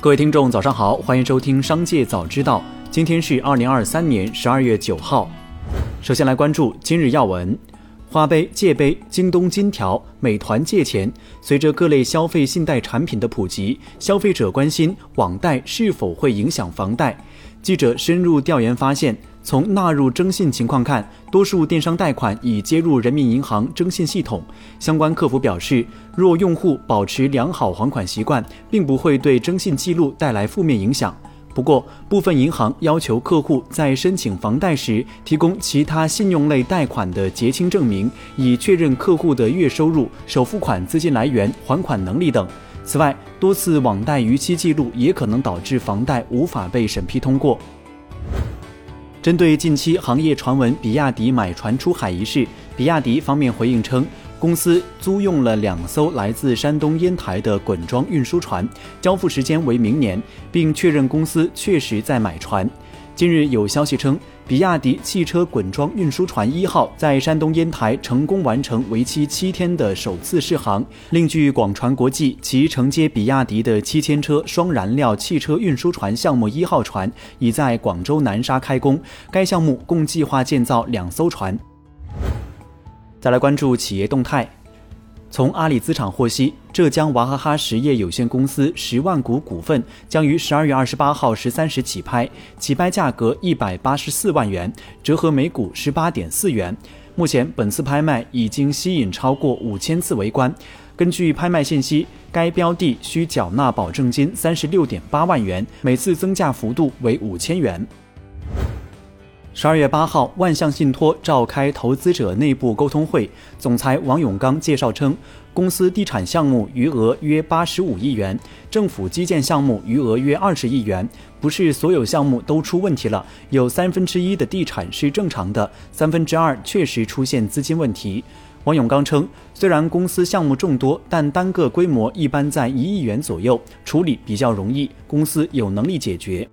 各位听众，早上好，欢迎收听《商界早知道》。今天是二零二三年十二月九号。首先来关注今日要闻：花呗、借呗、京东金条、美团借钱。随着各类消费信贷产品的普及，消费者关心网贷是否会影响房贷。记者深入调研发现。从纳入征信情况看，多数电商贷款已接入人民银行征信系统。相关客服表示，若用户保持良好还款习惯，并不会对征信记录带来负面影响。不过，部分银行要求客户在申请房贷时提供其他信用类贷款的结清证明，以确认客户的月收入、首付款资金来源、还款能力等。此外，多次网贷逾期记录也可能导致房贷无法被审批通过。针对近期行业传闻比亚迪买船出海一事，比亚迪方面回应称，公司租用了两艘来自山东烟台的滚装运输船，交付时间为明年，并确认公司确实在买船。近日有消息称，比亚迪汽车滚装运输船一号在山东烟台成功完成为期七天的首次试航。另据广传国际，其承接比亚迪的七千车双燃料汽车运输船项目一号船已在广州南沙开工。该项目共计划建造两艘船。再来关注企业动态。从阿里资产获悉，浙江娃哈哈实业有限公司十万股股份将于十二月二十八号十三时起拍，起拍价格一百八十四万元，折合每股十八点四元。目前，本次拍卖已经吸引超过五千次围观。根据拍卖信息，该标的需缴纳保证金三十六点八万元，每次增价幅度为五千元。十二月八号，万象信托召开投资者内部沟通会，总裁王永刚介绍称，公司地产项目余额约八十五亿元，政府基建项目余额约二十亿元，不是所有项目都出问题了，有三分之一的地产是正常的，三分之二确实出现资金问题。王永刚称，虽然公司项目众多，但单个规模一般在一亿元左右，处理比较容易，公司有能力解决。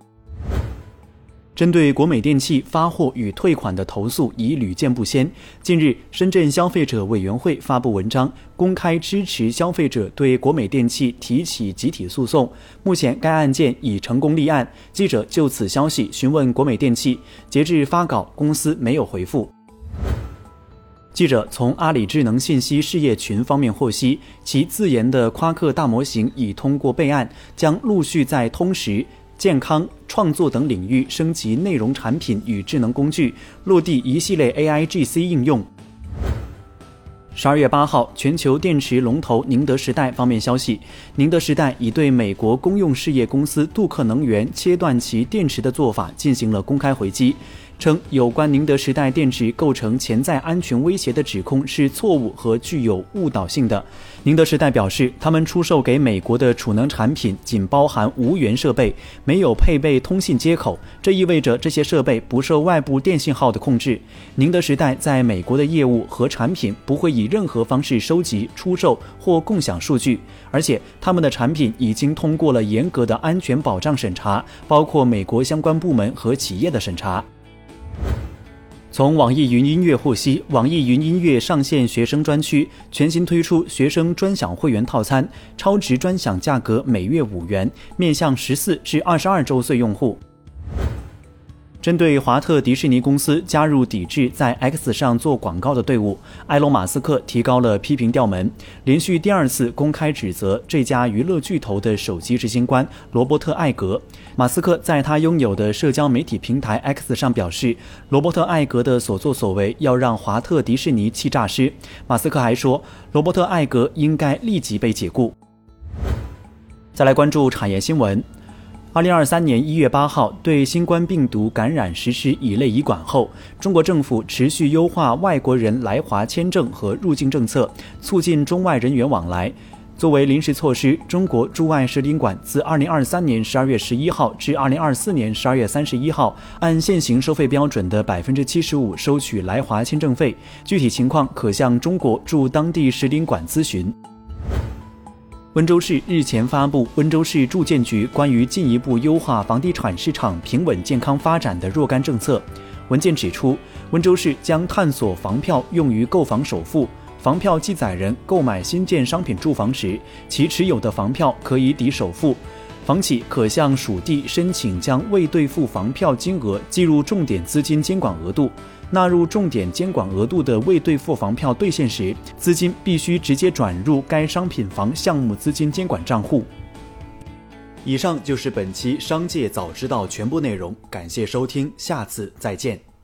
针对国美电器发货与退款的投诉已屡见不鲜。近日，深圳消费者委员会发布文章，公开支持消费者对国美电器提起集体诉讼。目前，该案件已成功立案。记者就此消息询问国美电器，截至发稿，公司没有回复。记者从阿里智能信息事业群方面获悉，其自研的夸克大模型已通过备案，将陆续在通识。健康、创作等领域升级内容产品与智能工具，落地一系列 AIGC 应用。十二月八号，全球电池龙头宁德时代方面消息，宁德时代已对美国公用事业公司杜克能源切断其电池的做法进行了公开回击。称有关宁德时代电池构成潜在安全威胁的指控是错误和具有误导性的。宁德时代表示，他们出售给美国的储能产品仅包含无源设备，没有配备通信接口，这意味着这些设备不受外部电信号的控制。宁德时代在美国的业务和产品不会以任何方式收集、出售或共享数据，而且他们的产品已经通过了严格的安全保障审查，包括美国相关部门和企业的审查。从网易云音乐获悉，网易云音乐上线学生专区，全新推出学生专享会员套餐，超值专享价格每月五元，面向十四至二十二周岁用户。针对华特迪士尼公司加入抵制在 X 上做广告的队伍，埃隆·马斯克提高了批评调门，连续第二次公开指责这家娱乐巨头的首席执行官罗伯特·艾格。马斯克在他拥有的社交媒体平台 X 上表示，罗伯特·艾格的所作所为要让华特迪士尼气炸尸。马斯克还说，罗伯特·艾格应该立即被解雇。再来关注产业新闻。二零二三年一月八号，对新冠病毒感染实施乙类乙管后，中国政府持续优化外国人来华签证和入境政策，促进中外人员往来。作为临时措施，中国驻外使领馆自二零二三年十二月十一号至二零二四年十二月三十一号，按现行收费标准的百分之七十五收取来华签证费，具体情况可向中国驻当地使领馆咨询。温州市日前发布《温州市住建局关于进一步优化房地产市场平稳健康发展的若干政策》。文件指出，温州市将探索房票用于购房首付，房票记载人购买新建商品住房时，其持有的房票可以抵首付。房企可向属地申请将未兑付房票金额计入重点资金监管额度。纳入重点监管额度的未兑付房票兑现时，资金必须直接转入该商品房项目资金监管账户。以上就是本期《商界早知道》全部内容，感谢收听，下次再见。